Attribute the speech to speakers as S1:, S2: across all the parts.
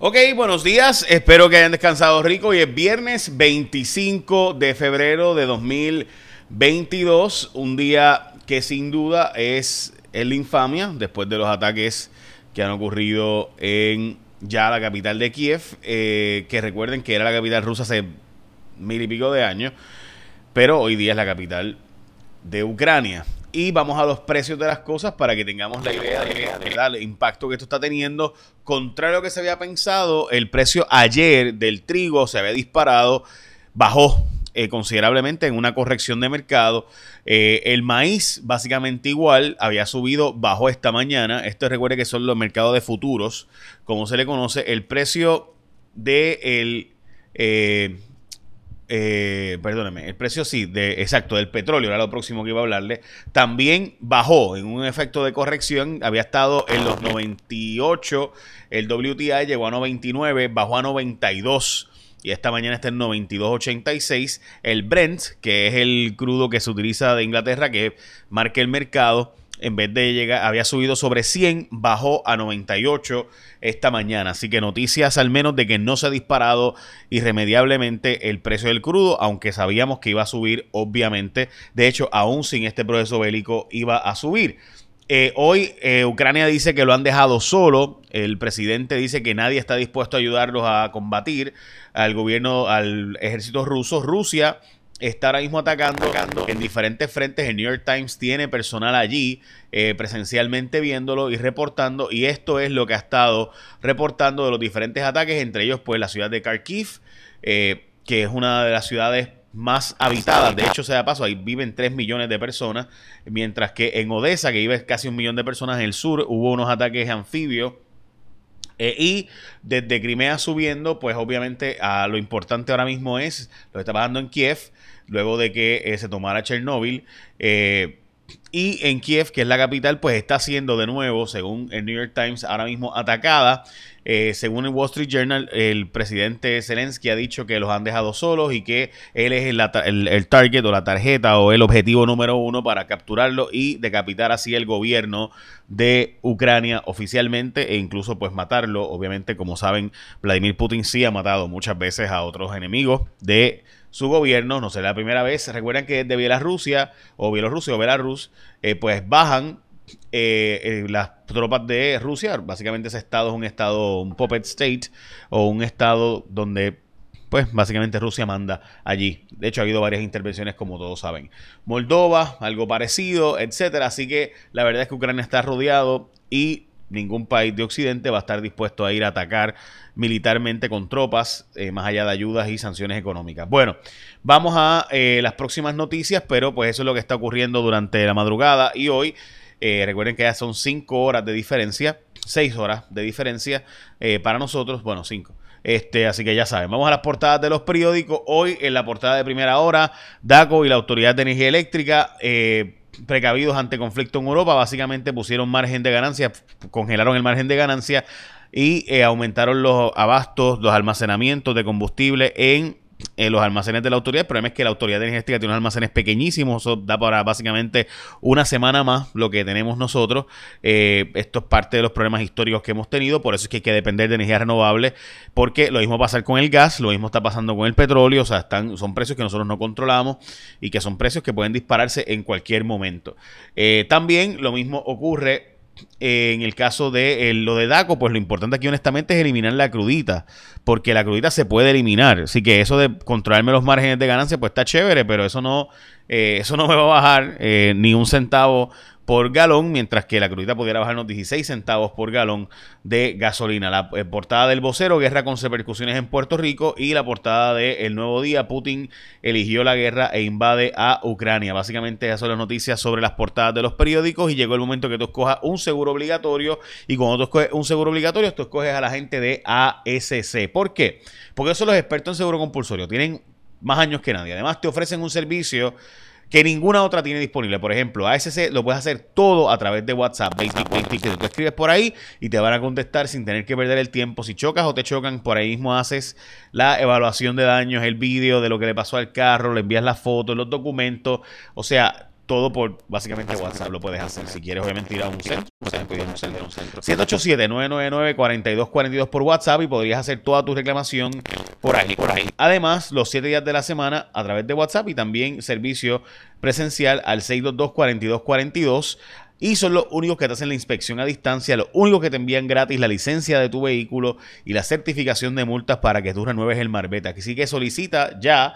S1: Ok, buenos días. Espero que hayan descansado rico. Hoy es viernes 25 de febrero de 2022. Un día que sin duda es el infamia después de los ataques que han ocurrido en ya la capital de Kiev. Eh, que recuerden que era la capital rusa hace mil y pico de años. Pero hoy día es la capital de Ucrania y vamos a los precios de las cosas para que tengamos la idea del impacto que esto está teniendo. Contrario a lo que se había pensado, el precio ayer del trigo se había disparado, bajó eh, considerablemente en una corrección de mercado. Eh, el maíz, básicamente igual, había subido, bajó esta mañana. Esto recuerde que son los mercados de futuros, como se le conoce. El precio de el, eh, eh, el precio sí, de, exacto, del petróleo, era lo próximo que iba a hablarle, también bajó en un efecto de corrección, había estado en los 98, el WTI llegó a 99, bajó a 92 y esta mañana está en 92.86. El Brent, que es el crudo que se utiliza de Inglaterra, que marca el mercado, en vez de llegar, había subido sobre 100, bajó a 98 esta mañana. Así que noticias al menos de que no se ha disparado irremediablemente el precio del crudo, aunque sabíamos que iba a subir, obviamente. De hecho, aún sin este proceso bélico iba a subir. Eh, hoy eh, Ucrania dice que lo han dejado solo. El presidente dice que nadie está dispuesto a ayudarlos a combatir al gobierno, al ejército ruso. Rusia está ahora mismo atacando, en diferentes frentes. El New York Times tiene personal allí eh, presencialmente viéndolo y reportando. Y esto es lo que ha estado reportando de los diferentes ataques, entre ellos pues la ciudad de Kharkiv, eh, que es una de las ciudades más habitadas. De hecho, se da paso, ahí viven 3 millones de personas, mientras que en Odessa, que vive casi un millón de personas en el sur, hubo unos ataques anfibios eh, y desde Crimea subiendo, pues obviamente a lo importante ahora mismo es lo que está pasando en Kiev, luego de que eh, se tomara Chernóbil. Eh, y en Kiev, que es la capital, pues está siendo de nuevo, según el New York Times, ahora mismo atacada. Eh, según el Wall Street Journal, el presidente Zelensky ha dicho que los han dejado solos y que él es el, target o la tarjeta o el objetivo número uno para capturarlo y decapitar así el gobierno de Ucrania oficialmente e incluso pues matarlo. Obviamente, como saben, Vladimir Putin sí ha matado muchas veces a otros enemigos de su gobierno, no será la primera vez. Recuerdan que desde Bielorrusia o Bielorrusia o Belarus, eh, pues bajan eh, eh, las tropas de Rusia. Básicamente ese estado es un estado, un puppet state o un estado donde pues básicamente Rusia manda allí. De hecho, ha habido varias intervenciones, como todos saben. Moldova, algo parecido, etcétera. Así que la verdad es que Ucrania está rodeado y ningún país de Occidente va a estar dispuesto a ir a atacar militarmente con tropas, eh, más allá de ayudas y sanciones económicas. Bueno, vamos a eh, las próximas noticias, pero pues eso es lo que está ocurriendo durante la madrugada y hoy. Eh, recuerden que ya son cinco horas de diferencia, seis horas de diferencia para nosotros, bueno, cinco. Este, así que ya saben, vamos a las portadas de los periódicos. Hoy en la portada de primera hora, DACO y la Autoridad de Energía Eléctrica precavidos ante conflicto en Europa, básicamente pusieron margen de ganancia, congelaron el margen de ganancia y eh, aumentaron los abastos, los almacenamientos de combustible en en los almacenes de la autoridad. El problema es que la autoridad energética tiene unos almacenes pequeñísimos, eso da para básicamente una semana más lo que tenemos nosotros. Eh, esto es parte de los problemas históricos que hemos tenido, por eso es que hay que depender de energía renovable, porque lo mismo pasa con el gas, lo mismo está pasando con el petróleo, o sea, están, son precios que nosotros no controlamos y que son precios que pueden dispararse en cualquier momento. Eh, también lo mismo ocurre en el caso de lo de DACO, pues lo importante aquí honestamente es eliminar la crudita, porque la crudita se puede eliminar. Así que eso de controlarme los márgenes de ganancia, pues está chévere, pero eso no, eh, eso no me va a bajar eh, ni un centavo por galón, mientras que la crudita pudiera bajarnos 16 centavos por galón de gasolina. La eh, portada del vocero, guerra con repercusiones en Puerto Rico, y la portada de El Nuevo Día, Putin eligió la guerra e invade a Ucrania. Básicamente esas son las noticias sobre las portadas de los periódicos y llegó el momento que tú escojas un seguro obligatorio y cuando tú escoges un seguro obligatorio, tú escoges a la gente de ASC. ¿Por qué? Porque son los expertos en seguro compulsorio, tienen más años que nadie. Además te ofrecen un servicio que ninguna otra tiene disponible. Por ejemplo, ASC lo puedes hacer todo a través de WhatsApp. Basic, Tú escribes por ahí y te van a contestar sin tener que perder el tiempo. Si chocas o te chocan, por ahí mismo haces la evaluación de daños, el vídeo de lo que le pasó al carro, le envías las fotos, los documentos. O sea, todo por básicamente WhatsApp lo puedes hacer. Si quieres, obviamente, ir a un centro, puedes pedir un centro. 787-999-4242 por WhatsApp y podrías hacer toda tu reclamación por ahí, por ahí. Además, los 7 días de la semana a través de WhatsApp y también servicio presencial al 622-4242. Y son los únicos que te hacen la inspección a distancia, los únicos que te envían gratis la licencia de tu vehículo y la certificación de multas para que tú renueves el marbete. Así que solicita ya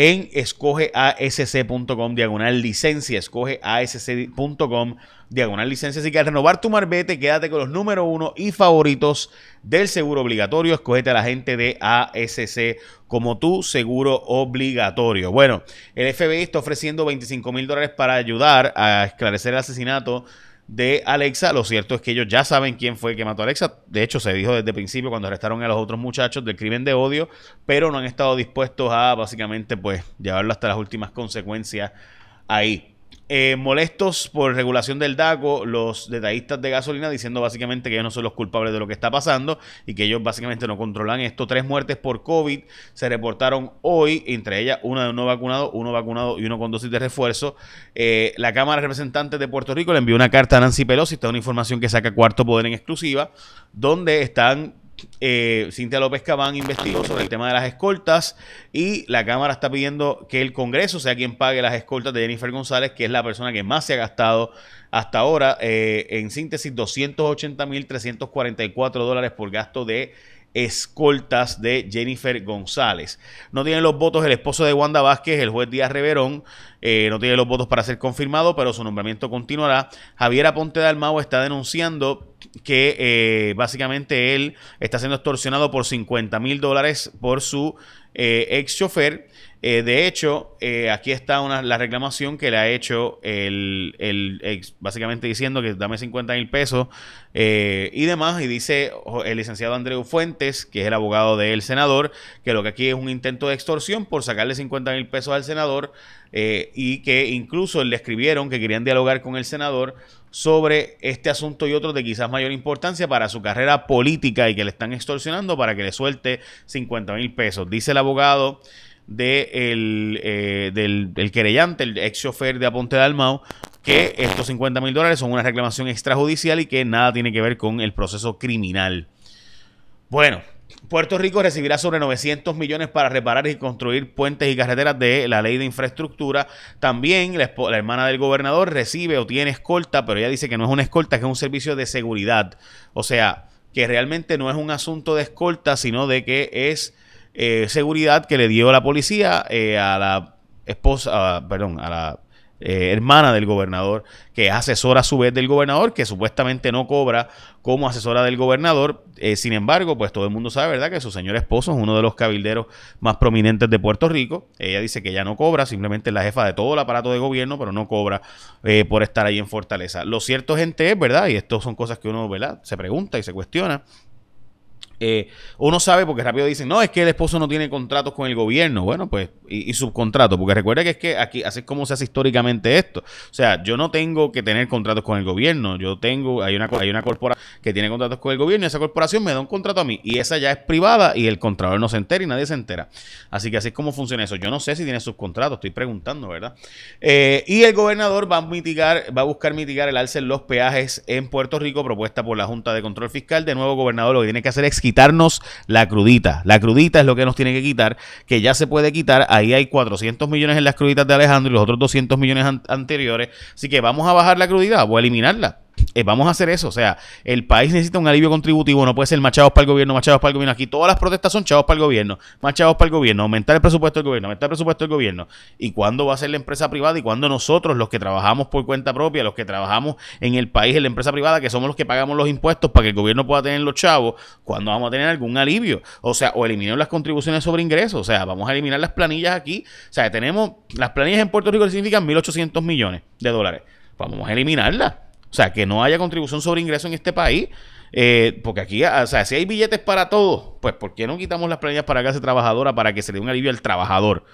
S1: en escogeasc.com diagonal licencia, escogeasc.com diagonal licencia. Así que al renovar tu marbete, quédate con los número uno y favoritos del seguro obligatorio. Escógete a la gente de ASC como tu seguro obligatorio. Bueno, el FBI está ofreciendo 25 mil dólares para ayudar a esclarecer el asesinato de Alexa. Lo cierto es que ellos ya saben quién fue que mató a Alexa. De hecho, se dijo desde el principio cuando arrestaron a los otros muchachos del crimen de odio, pero no han estado dispuestos a básicamente pues llevarlo hasta las últimas consecuencias ahí. Eh, molestos por regulación del DACO, los detallistas de gasolina diciendo básicamente que ellos no son los culpables de lo que está pasando y que ellos básicamente no controlan esto. Tres muertes por COVID se reportaron hoy, entre ellas una de no vacunado, uno vacunado y uno con dosis de refuerzo. Eh, la Cámara de Representantes de Puerto Rico le envió una carta a Nancy Pelosi, esta es una información que saca Cuarto Poder en exclusiva, donde están eh, Cintia López Cabán investigó sobre el tema de las escoltas y la Cámara está pidiendo que el Congreso sea quien pague las escoltas de Jennifer González, que es la persona que más se ha gastado hasta ahora. Eh, en síntesis, 280.344 dólares por gasto de escoltas de Jennifer González. No tiene los votos el esposo de Wanda Vázquez, el juez Díaz Reverón. Eh, no tiene los votos para ser confirmado, pero su nombramiento continuará. Javier Aponte de Almao está denunciando que eh, básicamente él está siendo extorsionado por 50 mil dólares por su ex chofer. Eh, de hecho, aquí está una, la reclamación que le ha hecho el, el ex, básicamente diciendo que dame 50 mil pesos y demás. Y dice el licenciado Andreu Fuentes, que es el abogado del senador, que lo que aquí es un intento de extorsión por sacarle 50 mil pesos al senador y que incluso le escribieron que querían dialogar con el senador sobre este asunto y otros de quizás mayor importancia para su carrera política y que le están extorsionando para que le suelte 50 mil pesos. Dice el abogado eh, del, querellante, el ex chofer de Aponte de Almao, que estos 50 mil dólares son una reclamación extrajudicial y que nada tiene que ver con el proceso criminal. Bueno, Puerto Rico recibirá sobre 900 millones para reparar y construir puentes y carreteras de la ley de infraestructura. También la, hermana del gobernador recibe o tiene escolta, pero ella dice que no es una escolta, que es un servicio de seguridad. O sea, que realmente no es un asunto de escolta, sino de que es eh, seguridad que le dio la policía eh, a la esposa, perdón, a la eh, hermana del gobernador, que es asesora a su vez del gobernador, que supuestamente no cobra como asesora del gobernador. Eh, sin embargo, pues todo el mundo sabe, ¿verdad?, que su señor esposo es uno de los cabilderos más prominentes de Puerto Rico. Ella dice que ya no cobra, simplemente es la jefa de todo el aparato de gobierno, pero no cobra eh, por estar ahí en Fortaleza. Lo cierto, gente, es, ¿verdad? Y esto son cosas que uno, ¿verdad?, se pregunta y se cuestiona uno sabe porque rápido dicen, no, es que el esposo no tiene contratos con el gobierno. Bueno, pues, y, subcontrato, porque recuerda que es que aquí, así es como se hace históricamente esto. O sea, yo no tengo que tener contratos con el gobierno. Yo tengo, hay una, hay una corporación que tiene contratos con el gobierno y esa corporación me da un contrato a mí. Y esa ya es privada y el contralor no se entera y nadie se entera. Así que así es como funciona eso. Yo no sé si tiene subcontratos, estoy preguntando, ¿verdad? Eh, y el gobernador va a mitigar, va a buscar mitigar el alce en los peajes en Puerto Rico, propuesta por la Junta de Control Fiscal. De nuevo, gobernador, lo que tiene que hacer es quitarnos la crudita. La crudita es lo que nos tiene que quitar, que ya se puede quitar. Ahí hay 400 millones en las cruditas de Alejandro y los otros 200 millones anteriores. Así que vamos a bajar la crudita o a eliminarla. Eh, vamos a hacer eso. O sea, el país necesita un alivio contributivo. No puede ser machados para el gobierno, machados para el gobierno. Aquí todas las protestas son chavos para el gobierno, machados para el gobierno, aumentar el presupuesto del gobierno, aumentar el presupuesto del gobierno. ¿Y cuándo va a ser la empresa privada? ¿Y cuándo nosotros, los que trabajamos por cuenta propia, los que trabajamos en el país, en la empresa privada, que somos los que pagamos los impuestos para que el gobierno pueda tener los chavos, cuándo vamos a tener algún alivio? O sea, o eliminar las contribuciones sobre ingresos. O sea, vamos a eliminar las planillas aquí. O sea, tenemos las planillas en Puerto Rico significan 1.800 millones de dólares. Vamos a eliminarlas. O sea, que no haya contribución sobre ingreso en este país. Eh, porque aquí, o sea, si hay billetes para todos, pues ¿por qué no quitamos las planillas para clase trabajadora para que se le dé un alivio al trabajador?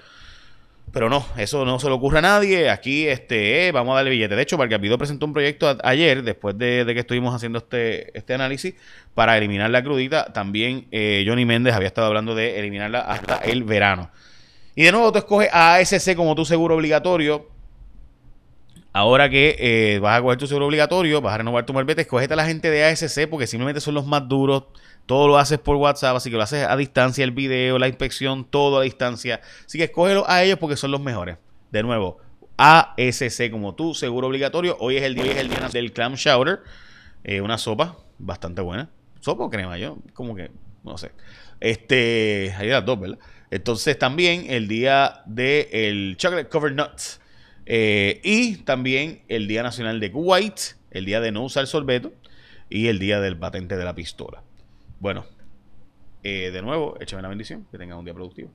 S1: Pero no, eso no se le ocurre a nadie. Aquí este, eh, vamos a darle billete. De hecho, Barcapido presentó un proyecto ayer, después de, que estuvimos haciendo este, este análisis, para eliminar la crudita. También eh, Johnny Méndez había estado hablando de eliminarla hasta el verano. Y de nuevo, tú escoges a ASC como tu seguro obligatorio Ahora que eh, vas a coger tu seguro obligatorio, vas a renovar tu marbete, escogete a la gente de ASC porque simplemente son los más duros. Todo lo haces por WhatsApp, así que lo haces a distancia, el video, la inspección, todo a distancia. Así que escógelo a ellos porque son los mejores. De nuevo, ASC como tú, seguro obligatorio. Hoy es el día, es el día del clam chowder. Eh, una sopa bastante buena. ¿Sopa o crema? Yo, como que, no sé. Este, hay las dos, ¿verdad? Entonces también el día del el chocolate covered nuts. Eh, y también el Día Nacional de Kuwait, el día de no usar sorbeto y el día del patente de la pistola. Bueno, eh, de nuevo, échame la bendición, que tengan un día productivo.